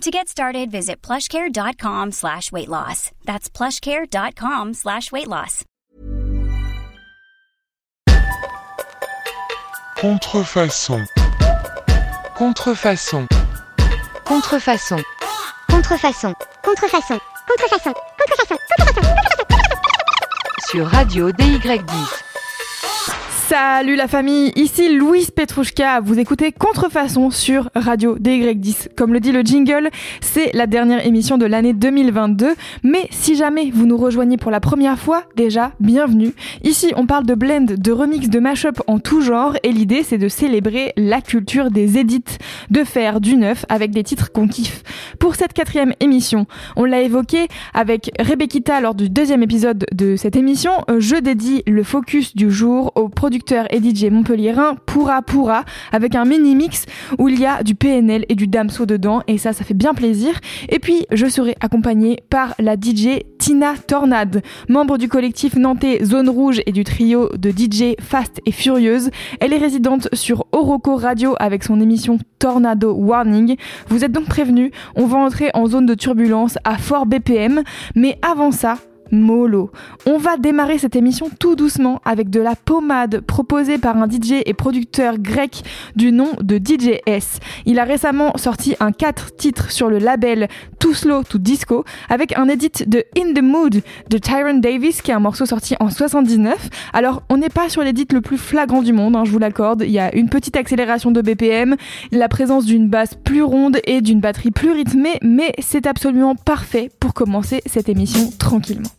To get started, visit plushcare.com slash weight loss. That's plushcare.com slash weight loss. Contrefaçon. Contrefaçon. Contrefaçon. Contrefaçon. Contrefaçon. Contrefaçon. Contrefaçon. Sur Radio DY10. Salut la famille, ici Louise Petrouchka. Vous écoutez Contrefaçon sur Radio DY10. Comme le dit le jingle, c'est la dernière émission de l'année 2022. Mais si jamais vous nous rejoignez pour la première fois, déjà, bienvenue. Ici, on parle de blend, de remix, de mashup en tout genre. Et l'idée, c'est de célébrer la culture des édits, de faire du neuf avec des titres qu'on kiffe. Pour cette quatrième émission, on l'a évoqué avec Rebekita lors du deuxième épisode de cette émission. Je dédie le focus du jour au producteur et DJ montpelliérain Pourra Pourra avec un mini mix où il y a du PNL et du Damso dedans et ça ça fait bien plaisir. Et puis je serai accompagnée par la DJ Tina Tornade, membre du collectif nantais Zone Rouge et du trio de DJ Fast et Furieuse. Elle est résidente sur Oroco Radio avec son émission Tornado Warning. Vous êtes donc prévenus, on va entrer en zone de turbulence à fort BPM, mais avant ça, mollo. On va démarrer cette émission tout doucement avec de la pommade proposée par un DJ et producteur grec du nom de DJ S. Il a récemment sorti un 4 titres sur le label Too Slow to Disco avec un edit de In the Mood de Tyron Davis qui est un morceau sorti en 79. Alors on n'est pas sur l'edit le plus flagrant du monde, hein, je vous l'accorde. Il y a une petite accélération de BPM, la présence d'une basse plus ronde et d'une batterie plus rythmée, mais c'est absolument parfait pour commencer cette émission tranquillement.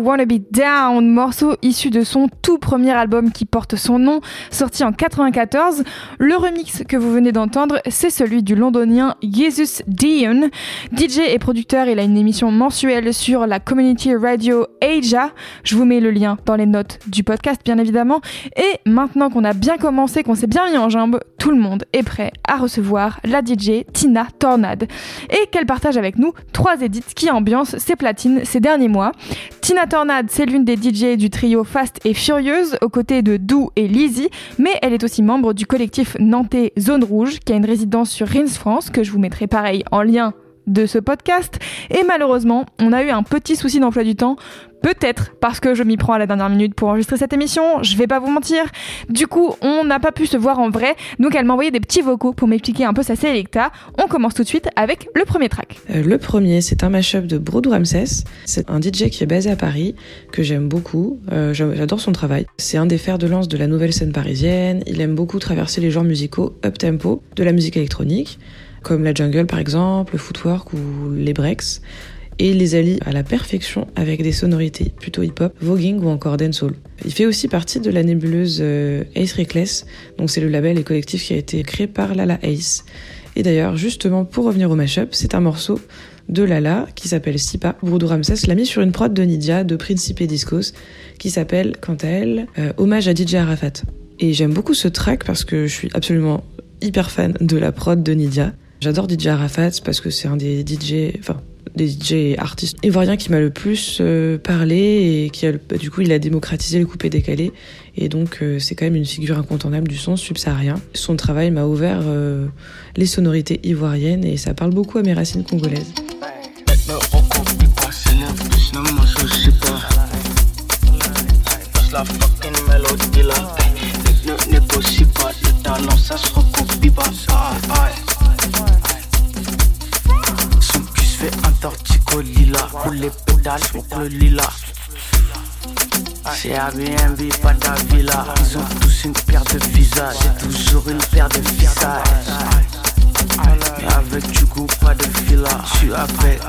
Wanna Be Down, morceau issu de son tout premier album qui porte son nom, sorti en 94. Le remix que vous venez d'entendre, c'est celui du londonien Jesus Dion. DJ et producteur, il a une émission mensuelle sur la community radio Asia. Je vous mets le lien dans les notes du podcast, bien évidemment. Et maintenant qu'on a bien commencé, qu'on s'est bien mis en jambes, tout le monde est prêt à recevoir la DJ Tina Tornade. Et qu'elle partage avec nous trois édits qui ambiancent ses platines ces derniers mois. Tina Tornade, c'est l'une des DJ du trio Fast et Furieuse, aux côtés de Dou et Lizzy, mais elle est aussi membre du collectif nantais Zone Rouge, qui a une résidence sur Reims France, que je vous mettrai pareil en lien de ce podcast. Et malheureusement, on a eu un petit souci d'emploi du temps. Peut-être parce que je m'y prends à la dernière minute pour enregistrer cette émission, je vais pas vous mentir. Du coup, on n'a pas pu se voir en vrai, donc elle m'a envoyé des petits vocaux pour m'expliquer un peu sa sélecta. On commence tout de suite avec le premier track. Euh, le premier, c'est un mashup de Brodou Ramsès. C'est un DJ qui est basé à Paris, que j'aime beaucoup. Euh, j'a- J'adore son travail. C'est un des fers de lance de la nouvelle scène parisienne. Il aime beaucoup traverser les genres musicaux up-tempo, de la musique électronique, comme la jungle par exemple, le footwork ou les breaks. Et les allie à la perfection avec des sonorités plutôt hip-hop, voguing ou encore dancehall. Il fait aussi partie de la nébuleuse euh, Ace Reckless, donc c'est le label et collectif qui a été créé par Lala Ace. Et d'ailleurs, justement, pour revenir au mashup, c'est un morceau de Lala qui s'appelle Sipa. Broudou Ramsès l'a mis sur une prod de Nidia de Principe Discos qui s'appelle, quant à elle, euh, Hommage à DJ Arafat. Et j'aime beaucoup ce track parce que je suis absolument hyper fan de la prod de Nidia. J'adore DJ Arafat parce que c'est un des DJ, enfin, des DJ artistes ivoiriens qui m'a le plus euh, parlé et qui a, bah, du coup, il a démocratisé le coupé décalé. Et donc, euh, c'est quand même une figure incontournable du son subsaharien. Son travail m'a ouvert euh, les sonorités ivoiriennes et ça parle beaucoup à mes racines congolaises. Son cul fait un tortico lila. Pour les pédales, pour le lilas. C'est Airbnb, pas ta villa. Ils ont tous une paire de visages. J'ai toujours une paire de visages. Mais avec du goût, pas de fila. J'suis avec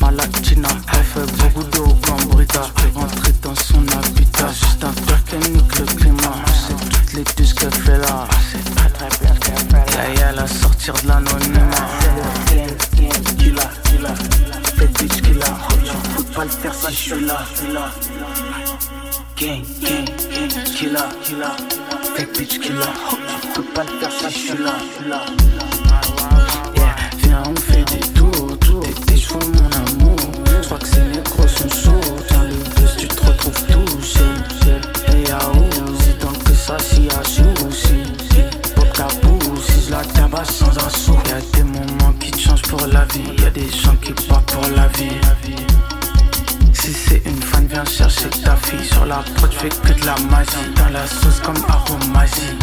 ma China, ma latina. Elle fait beaucoup d'eau. Je rentrer dans son habitat. Juste un nique le climat. C'est toutes les deux ce qu'elle fait là. Qu'elle là. Y'a la sortir de l'anonymat. Je pas le là. Gang, gang. Je. Yeah, viens, on fait des tours, tours. T'es joues, mon. Je crois que ces négros sont sourds. Dans le bus, tu te retrouves tout seul. Et y'a Uzi, donc que ça, si y'a souci. Pop capou, si je la tabasse sans un sou. Y'a des moments qui te changent pour la vie. Y'a des gens qui partent pour la vie. Si c'est une fan, viens chercher ta fille. Sur la prod, fais que de la magie. Dans la sauce comme aromagie.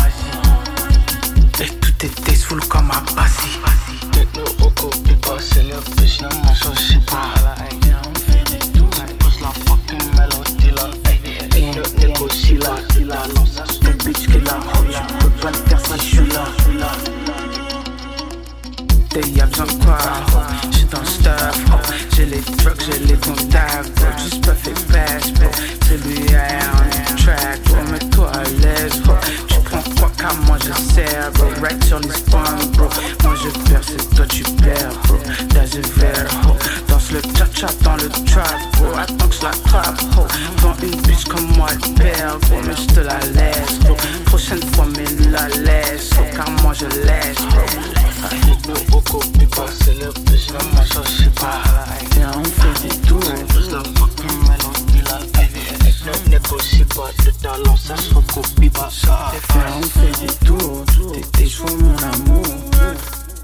Et tout est tasteful comme un basi. Ne recopie pas, c'est le plus, ne m'associe pas. Là. Non, ça fait bitch qui là. Je peux pas le faire si j'suis là. T'es y'a besoin de quoi? oh. J'suis dans le stuff, oh. j'ai les drugs, j'ai les contacts, bro. Juste pas fait pass, bro. C'est lui, on track, bro. Mets-toi à l'aise, bro. Car moi je sers, bro. Right sur les spawns, bro. Moi je perds, c'est toi tu perds, bro. That's a verre, ho. Danse le cha-cha dans le trap, bro. Attends que je l'attrape, ho. Dans une bitch comme moi, elle perd, bro. Mais je te la laisse, bro. Prochaine fois, mais la laisse, oh. Car moi je laisse, bro. Viens, on fait des tours, Ne négocie pas, le talent ça se recopie pas. Viens, on fait des tours, t'es des joues, mon amour.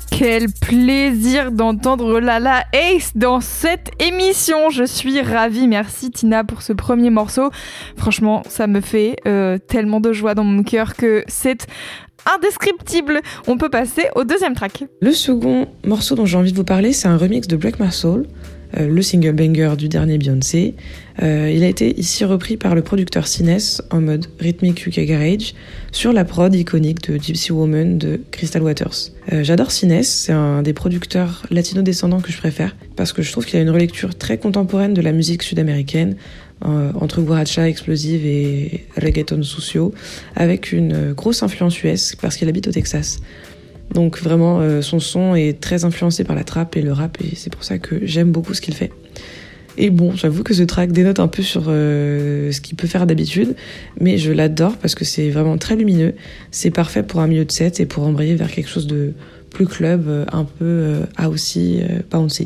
Quel plaisir d'entendre Lala Ace dans cette émission. Je suis ravie. Merci Tina pour ce premier morceau. Franchement, ça me fait euh, tellement de joie dans mon cœur que c'est indescriptible. On peut passer au deuxième track. Le second morceau dont j'ai envie de vous parler, c'est un remix de Break My Soul, euh, le single banger du dernier Beyoncé. Euh, il a été ici repris par le producteur Cines en mode rythmique UK Garage sur la prod iconique de Gypsy Woman de Crystal Waters. Euh, J'adore Cines, c'est un des producteurs latino-descendants que je préfère parce que je trouve qu'il a une relecture très contemporaine de la musique sud-américaine entre guaracha explosive et reggaeton sociaux avec une grosse influence US parce qu'il habite au Texas. Donc vraiment, euh, son son est très influencé par la trap et le rap, et c'est pour ça que j'aime beaucoup ce qu'il fait. Et bon, j'avoue que ce track dénote un peu sur euh, ce qu'il peut faire d'habitude, mais je l'adore parce que c'est vraiment très lumineux. C'est parfait pour un milieu de set et pour embrayer vers quelque chose de plus club, euh, un peu euh, housey, euh, bouncy.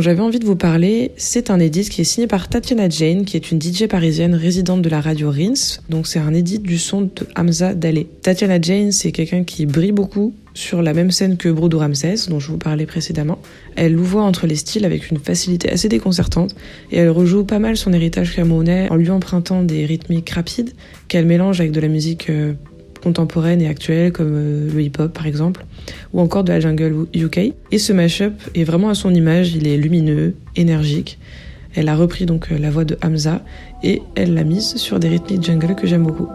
J'avais envie de vous parler, c'est un edit qui est signé par Tatiana Jane, qui est une DJ parisienne résidente de la radio Rins. Donc c'est un edit du son de Hamza Dale. Tatiana Jane, c'est quelqu'un qui brille beaucoup sur la même scène que Brodo Ramsès, dont je vous parlais précédemment. Elle louvoie entre les styles avec une facilité assez déconcertante et elle rejoue pas mal son héritage camerounais en lui empruntant des rythmiques rapides qu'elle mélange avec de la musique euh, contemporaine et actuelle comme euh, le hip-hop par exemple ou encore de la jungle UK. Et ce mashup est vraiment à son image, il est lumineux, énergique. Elle a repris donc euh, la voix de Hamza et elle l'a mise sur des rythmiques jungle que j'aime beaucoup.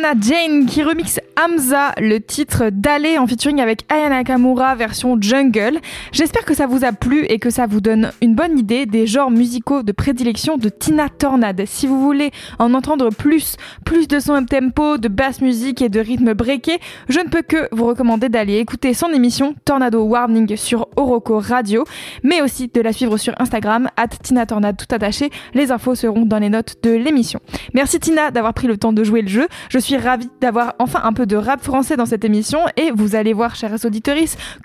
Tatiana Jane qui remixe Hamza, le titre d'aller en featuring avec Aya Nakamura version jungle. J'espère que ça vous a plu et que ça vous donne une bonne idée des genres musicaux de prédilection de Tina Tornade. Si vous voulez en entendre plus, plus de son tempo, de basse musique et de rythme breaké, je ne peux que vous recommander d'aller écouter son émission Tornado Warning sur Oroco Radio, mais aussi de la suivre sur Instagram, at Tina Tornade tout attaché. Les infos seront dans les notes de l'émission. Merci Tina d'avoir pris le temps de jouer le jeu. Je suis ravie d'avoir enfin un peu de rap français dans cette émission et vous allez voir, chers auditeurs,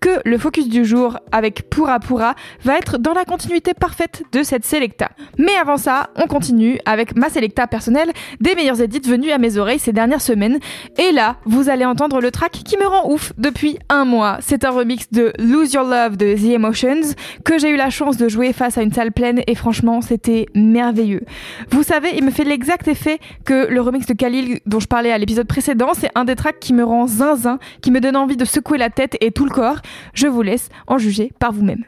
que le focus du jour avec Pura Pura va être dans la continuité parfaite de cette Selecta. Mais avant ça, on continue avec ma Selecta personnelle des meilleurs edits venus à mes oreilles ces dernières semaines. Et là, vous allez entendre le track qui me rend ouf depuis un mois. C'est un remix de Lose Your Love de The Emotions que j'ai eu la chance de jouer face à une salle pleine et franchement, c'était merveilleux. Vous savez, il me fait l'exact effet que le remix de Khalil dont je parlais à l'épisode précédent, c'est un des tracks qui me rend zinzin, qui me donne envie de secouer la tête et tout le corps. Je vous laisse en juger par vous-même.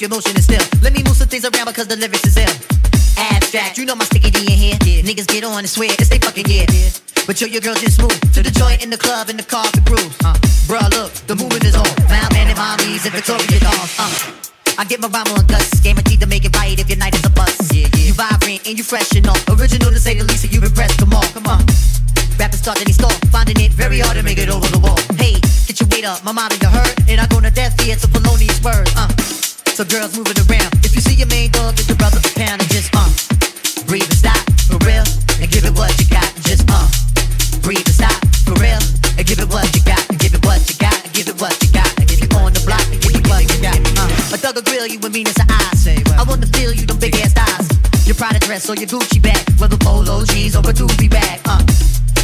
If your motion is still. Let me move some things around because the lyrics is ill. Abstract, you know my sticky D in here. Yeah. Niggas get on and swear it's they fucking yeah. But yo, your girl just moved to the joint in the club in the car for grooves. Uh, bruh, look, the movement is on. Found man and mommies and Victoria dolls. Uh, I get my rhyme on guts, guaranteed to make it right if your night is a bust. You vibrant and you fresh and all. Original to say the least, so you impressed. Come on, come on. Rappers start any store, finding it very hard to make it over the wall. Hey, get your weight up, my mama you heard, and I go to death ears of felonious words. Uh, so girls moving around. If you see your main dog, get your brother a pound and just uh, breathe and stop for real, and give it what you got. And just uh, breathe and stop for real, and give it what you got. And give it what you got. And give it what you got. And if you on the block, and give it what you got. Uh, a thug will grill you with meanness of eyes. I wanna feel you, them big ass thighs. Your Prada dress or your Gucci bag, whether polo jeans or a doobie bag. Uh,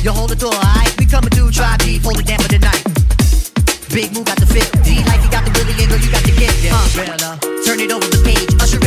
you hold the door, alright? We coming through, try beef, hold it down for the night. Big move got the fit. D like you got the Willie and girl, you got the gift. Uh, turn it over the page. Usher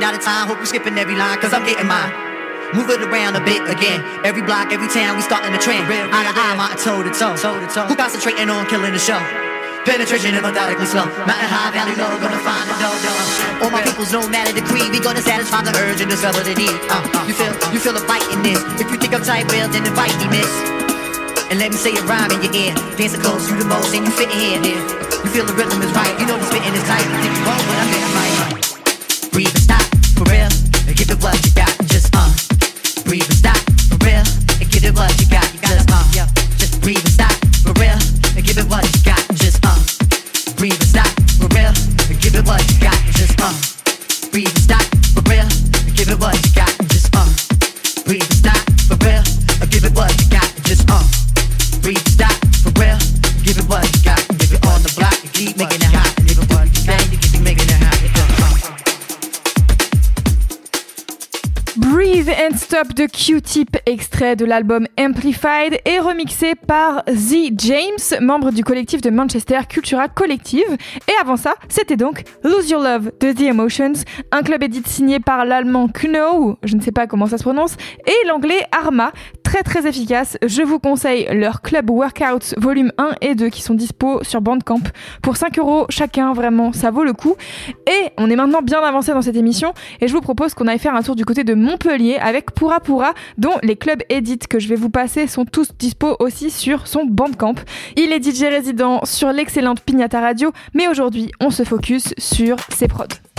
running out of time? Hope you skipping every line, cause I'm getting mine. Move it around a bit again. Every block, every town, we starting a trend. Eye to eye, mountain toe to toe. toe, to toe. Who concentrating on killing the show? Penetration and methodically slow. Mountain high, valley low, gonna find the dough. dough. All my people's no matter the creed, we gonna satisfy the urge and discover the need. Uh, you feel, you feel a fight in this. If you think I'm tight, well then invite me, miss. And let me say a rhyme in your ear. Dance Dancing close, you the most, and you fit in here. You feel the rhythm is right. You know the spitting is tight. You think you wrong, but I'm right. Breathe and stop, for real. And give it what you got, just uh. Breathe and stop, for real. And give it what you got, de Q-Tip, extrait de l'album Amplified et remixé par Z James, membre du collectif de Manchester Cultura Collective. Et avant ça, c'était donc Lose Your Love de The Emotions, un club édite signé par l'allemand Kuno, je ne sais pas comment ça se prononce, et l'anglais Arma, très très efficace. Je vous conseille leur club workouts volume 1 et 2 qui sont dispo sur Bandcamp pour 5 euros chacun, vraiment, ça vaut le coup. Et on est maintenant bien avancé dans cette émission et je vous propose qu'on aille faire un tour du côté de Montpellier avec Pura Pura, dont les clubs edit que je vais vous passer sont tous dispo aussi sur son Bandcamp. Il est DJ résident sur l'excellente Pignata Radio, mais aujourd'hui on se focus sur ses prods.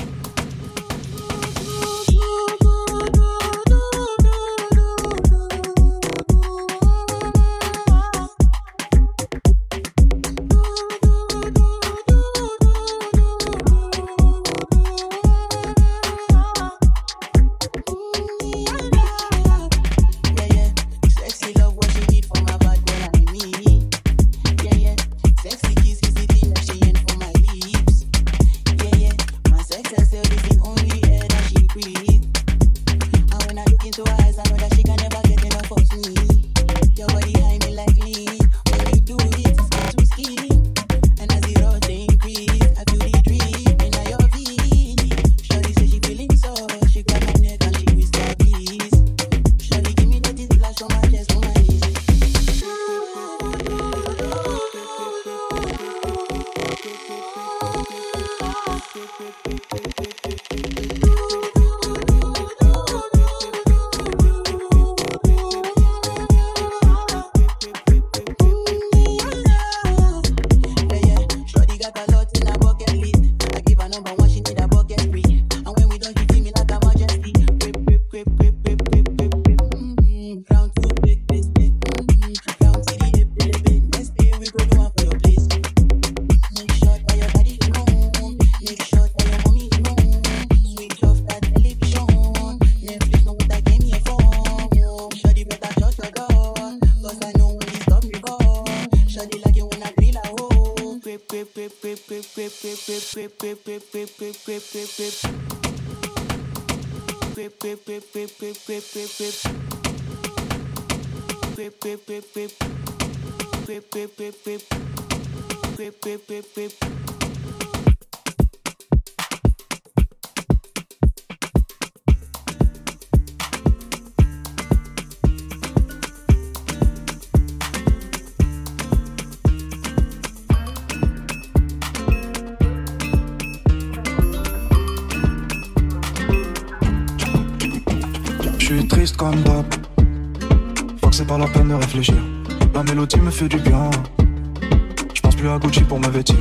pip pip pip pip comme d'hab. Faut que c'est pas la peine de réfléchir. La mélodie me fait du bien. Je pense plus à Gucci pour me vêtir.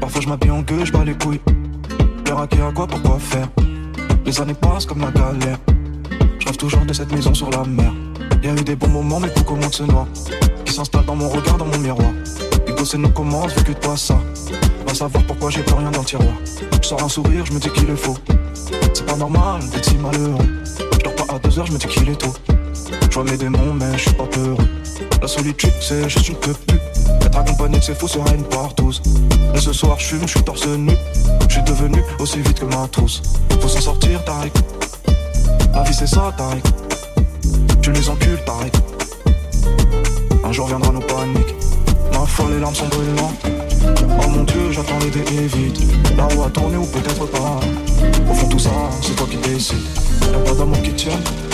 Parfois je m'habille en gueule, je bats les couilles. À qui à quoi, pourquoi faire? Les années passent comme la galère. Je rêve toujours de cette maison sur la mer. Y a eu des bons moments, mais beaucoup moins de ce noir. Qui s'installe dans mon regard, dans mon miroir. Et bosser nous commence, vu que toi ça. Va savoir pourquoi j'ai plus rien dans le tiroir. Je sors un sourire, je me dis qu'il est faux. C'est pas normal d'être si malheureux. Je me dis qu'il est tôt. Je vois mes démons, mais je suis pas peureux. La solitude, c'est juste une peux plus. Être accompagné de ces fous sera une partouze. Et ce soir, je fume, je suis torse nu. Je suis devenu aussi vite que ma trousse. Faut s'en sortir, Tariq. La vie, c'est ça, Tariq. Tu les encules, Tariq. Un jour viendra nos paniques. Ma foi, les larmes sont brûlantes. Oh mon dieu, j'attends les dés vite. La roue a tourné ou peut-être pas. tout ça, c'est toi qui décides. Y'a pas d'amour qui tienne.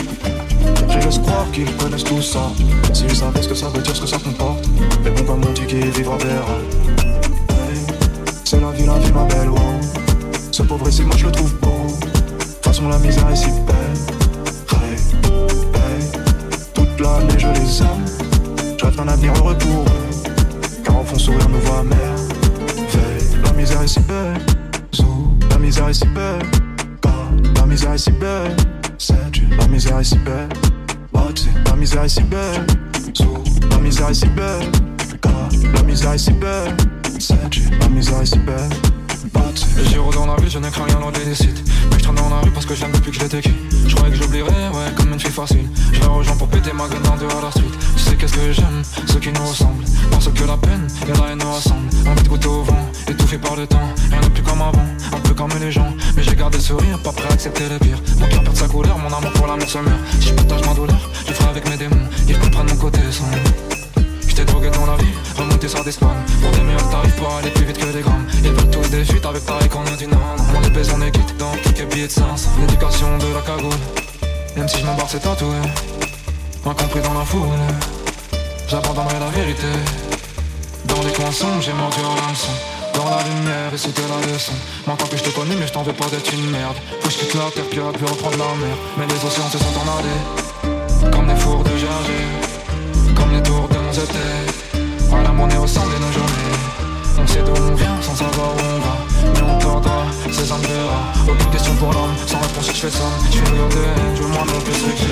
Je laisse croire qu'ils connaissent tout ça. S'ils savaient ce que ça veut dire, ce que ça comporte. Mais bon, comme on dit qu'il vivra verra. C'est la vie, la vie, ma belle, wow. Ce pauvre ici, moi je le trouve beau. De toute façon, la misère est si belle. Hey, hey, toute l'année je les aime. Je rêve d'un avenir heureux pour eux. Car au fond, sourire nous voit. Hey, la misère est si belle. Zou, la misère est si belle. Car la misère est si belle. Sais-tu, la misère est si belle. La misère est si belle. La misère est si belle. La misère est si belle. La misère est si belle. Et j'y dans la vie, je n'ai craint rien loin des sites. Mais je traîne dans la rue parce que j'aime depuis que j'étais qui. Je croyais que j'oublierais, ouais, comme une fille facile. Je vais aux gens pour péter ma gueule dans deux à la suite. Tu sais qu'est-ce que j'aime, ceux qui nous ressemblent. Parce que la peine et la haine nous rassemblent. Envie de goûter au vent, étouffé par le temps. Rien n'est plus comme avant, un peu comme les gens. Mais j'ai gardé le sourire, pas prêt à accepter le pire. Mon cœur perd sa couleur, mon amour pour l'amour se meurt. Si je partage ma douleur, je ferai avec mes démons. Ils comprennent mon côté sombre. J't'ai drogué dans la vie, remonté sur des spawns Pour des meilleurs tarifs pour aller plus vite que des grammes Ils veulent tous des fuites avec pareil qu'on a du non On les baise, on est quitte dans quelques billets de sens L'éducation de la cagoule Même si je m'embarque c'est tatoué Incompris dans la foule J'abandonnerai la vérité Dans les coins sombres j'ai mordu en hameçon dans la lumière et c'était la leçon. Maintenant que je te connais mais je t'en veux pas d'être une merde. Faut que je quitte la terre puis plus reprendre la mer. Mais les océans se sont en allés Comme des fours de gerger comme les tours de nos étés. À la monnaie au centre de nos journées. On sait d'où on vient sans savoir où on va. Mais on tordra ces âmes de rats. Aucune question pour l'homme, sans réponse je fais somme Je suis de haine, je veux moins non plus que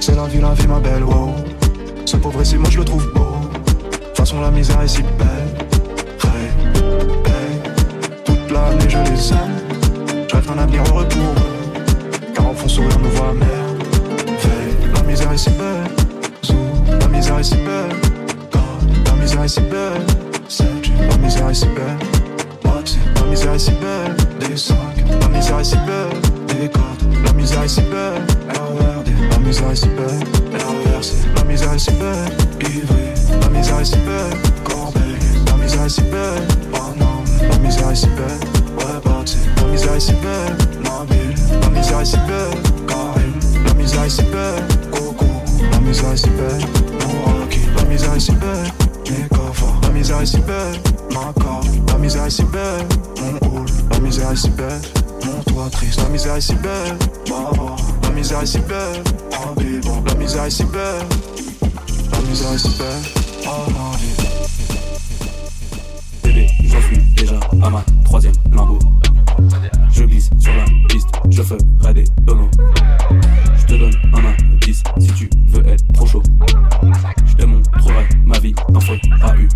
c'est la vie, la vie, ma belle, wow. Ce pauvre ici, moi je le trouve beau. De toute façon, la misère est si belle. Toute l'année je les aime. Je rêve d'un avenir pour eux. Car au fond, sourire nous voit. Hey, la misère est si belle. Zou, la misère est si belle. God, la misère est si belle. Sais-tu, la misère est si belle. What, la misère est si belle. Des sacs, la misère est si belle. Des cordes, la misère est si belle. RERD, la misère est si belle. RERC, la misère est si belle. Ivry, la misère est si belle. La misère est si belle. Paname, la misère est si belle. Ouais, bâti, la misère est si belle. Nabil, la misère est si belle. Karim, la misère est si belle. Coco, la misère est si belle. Mouraki, la misère est si belle. Mekova, la misère est si belle. Macor, la misère est si belle. Mon hall, la misère est si belle. Mon toit triste, la misère est si belle. Baba, la misère est si belle. Habiba, la misère est si belle. La misère est si belle. Ah, ma vie. J'en suis déjà à ma troisième lambeau. Je glisse sur la piste, je ferai des donos. Je te donne un indice si tu veux être trop chaud. Je te montrerai ma vie, t'en feras une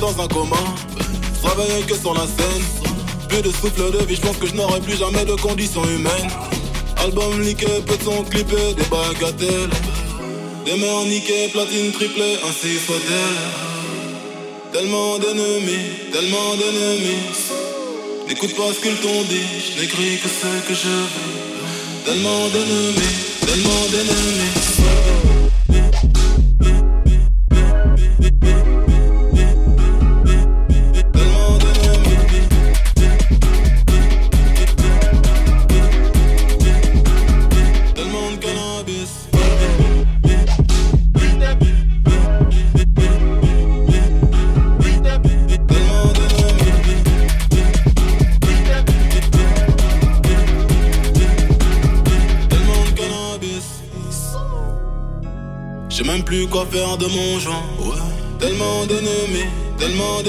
dans un coma. Travailler que sur la scène. Plus de souffle de vie, je pense que je n'aurai plus jamais de conditions humaines. Album liqué, peu de son clippé, des bagatelles. Des mères niquées, platine triplée, ainsi soit-elle. Tellement d'ennemis, tellement d'ennemis. N'écoute pas ce qu'ils t'ont dit, je n'écris que ce que je veux. Tellement d'ennemis, tellement d'ennemis. J'ai même plus quoi faire de mon genre. Ouais. Tellement de tellement de.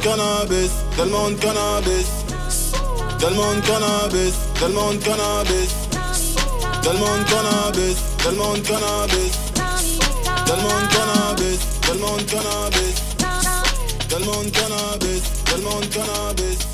cannabis, tellement de cannabis, tellement de cannabis, tellement de cannabis, tellement de cannabis, tellement de cannabis, tellement de cannabis, tellement de cannabis, tellement de cannabis, tellement de cannabis.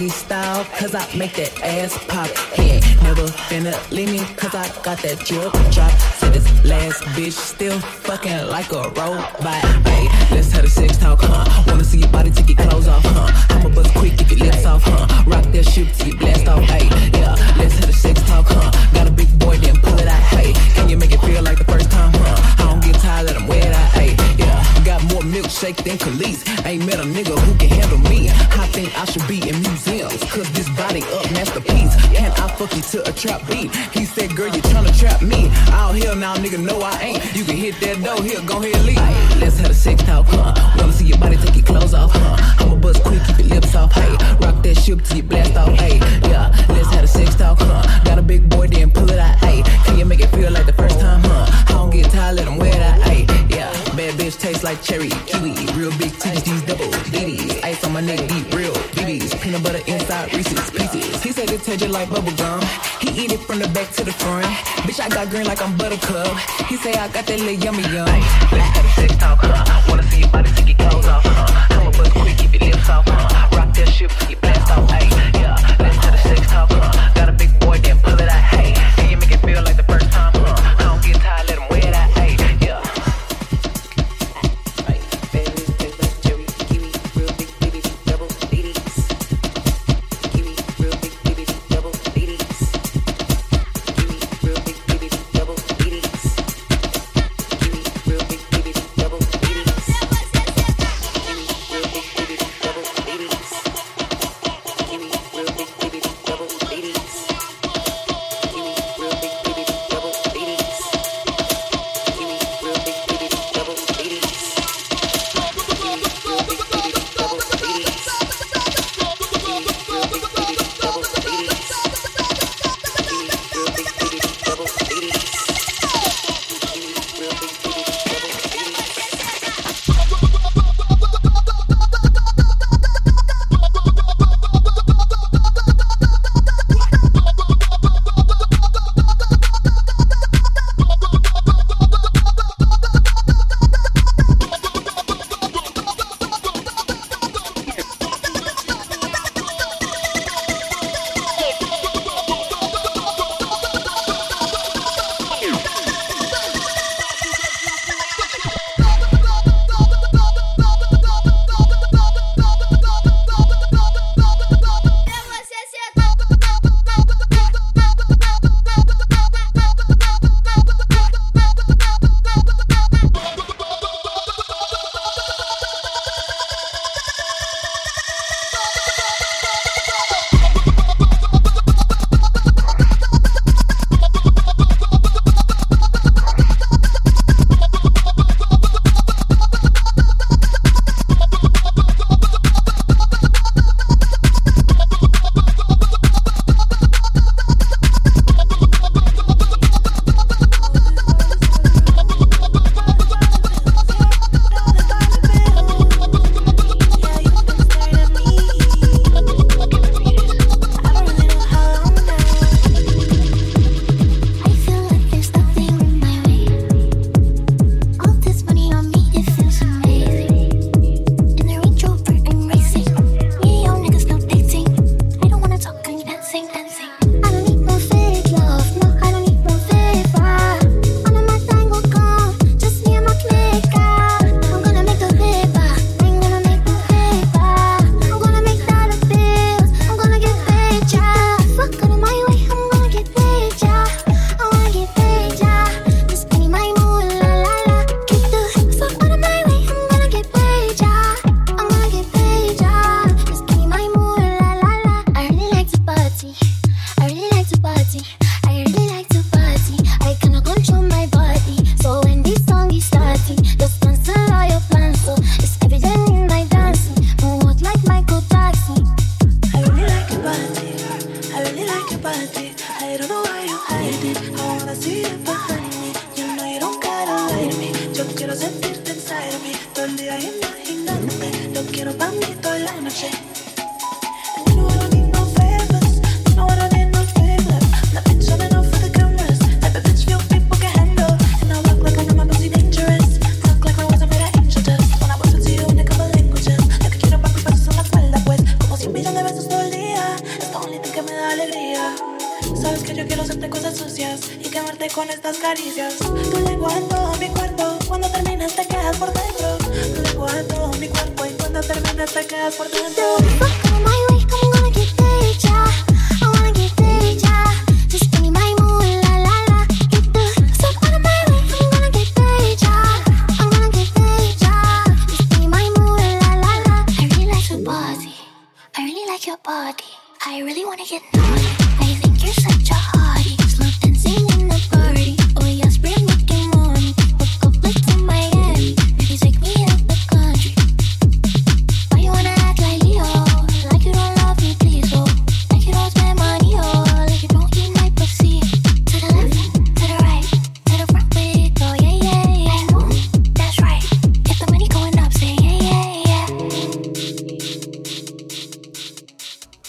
Doggy style, cause I make that ass pop. Yeah, never finna leave me, cause I got that drip drop. Said this last bitch still fucking like a robot. Nigga, no, I ain't. You can hit that door here, go ahead, leave. Ay, let's have a sex talk, huh? Wanna see your body take your clothes off, huh? I'ma buzz quick, keep your lips off, hey. Rock that shit till you blast off, hey. Yeah, let's have a sex talk, huh? Got a big boy, then pull it out, hey. Can you make it feel like the first time, huh? I don't get tired, let him wear that, hey. Yeah, bad bitch tastes like cherry, kiwi. Real big titties, these double DDs. Butter inside Reese's pieces. He said it tastes just like bubble gum. He eat it from the back to the front. Bitch, I got green like I'm buttercup. He say I got that little yummy yum. Let's have a sex talk, huh? Wanna see your body take your clothes off, huh? I'ma buzz quick, keep your lips off, huh? Rock that shit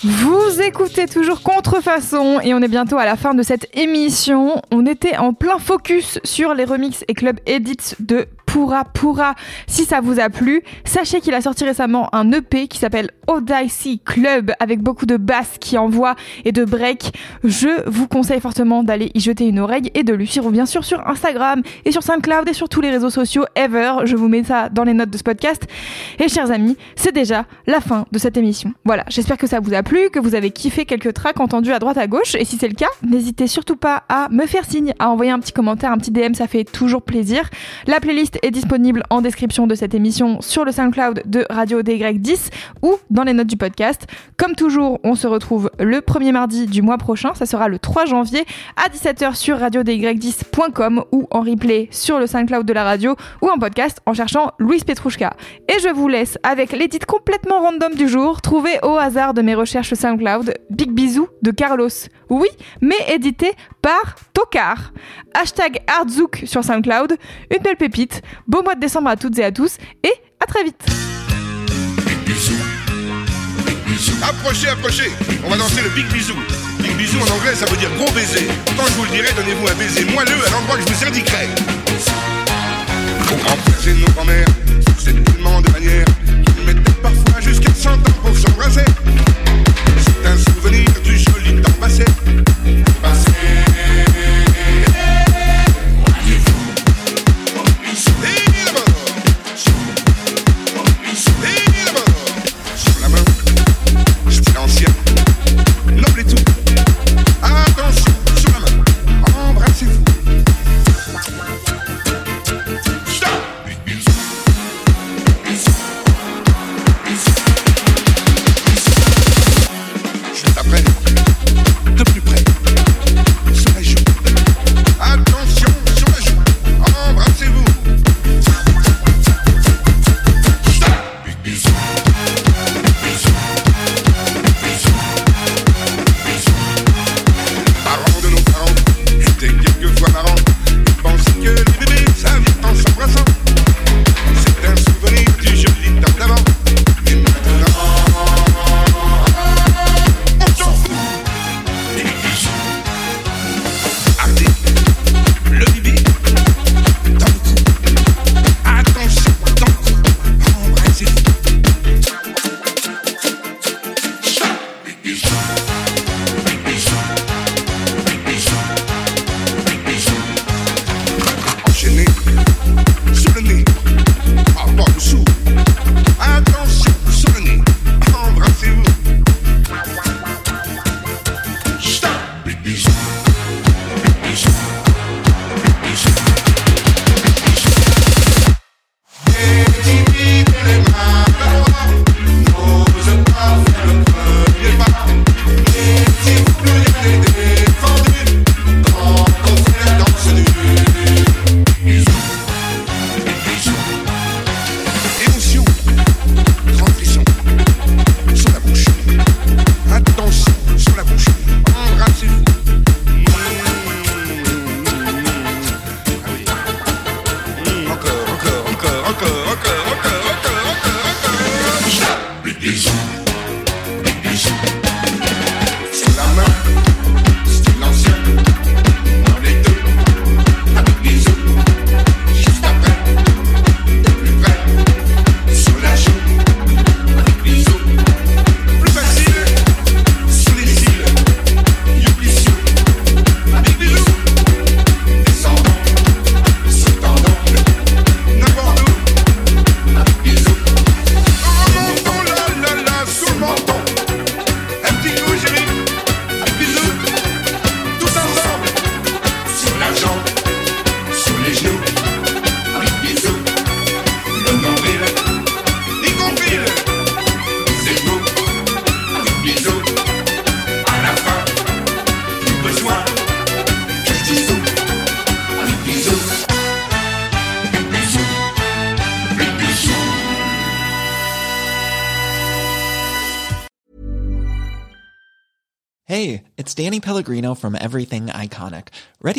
Vous écoutez toujours Contrefaçon et on est bientôt à la fin de cette émission. On était en plein focus sur les remixes et club edits de Pura Pura. Si ça vous a plu, sachez qu'il a sorti récemment un EP qui s'appelle Odyssey Club avec beaucoup de basses qui envoient et de break. Je vous conseille fortement d'aller y jeter une oreille et de lui suivre bien sûr sur Instagram et sur SoundCloud et sur tous les réseaux sociaux ever. Je vous mets ça dans les notes de ce podcast. Et chers amis, c'est déjà la fin de cette émission. Voilà, j'espère que ça vous a plu, que vous avez kiffé quelques tracks entendus à droite à gauche. Et si c'est le cas, n'hésitez surtout pas à me faire signe, à envoyer un petit commentaire, un petit DM, ça fait toujours plaisir. La playlist est disponible en description de cette émission sur le SoundCloud de Radio DY10 ou dans les notes du podcast. Comme toujours, on se retrouve le premier mardi du mois prochain, ça sera le 3 janvier à 17h sur radioDY10.com ou en replay sur le SoundCloud de la radio ou en podcast en cherchant Louise Petrouchka. Et je vous laisse avec l'édit complètement random du jour, trouvé au hasard de mes recherches SoundCloud, Big Bisou de Carlos. Oui, mais édité par Tokar. Hashtag Hardzouk sur SoundCloud, une belle pépite. Beau mois de décembre à toutes et à tous et à très vite. Approchez, approchez. On va danser le big bisou. Big bisou en anglais, ça veut dire gros baiser. Quand je vous le dirai, donnez-vous un baiser moelleux à l'endroit que je vous indiquerai. Et nos grands-mères, c'est tellement de manières qu'ils mettaient parfois jusqu'à 100 ans pour s'embrasser. Un souvenir du joli temps passé. Passé.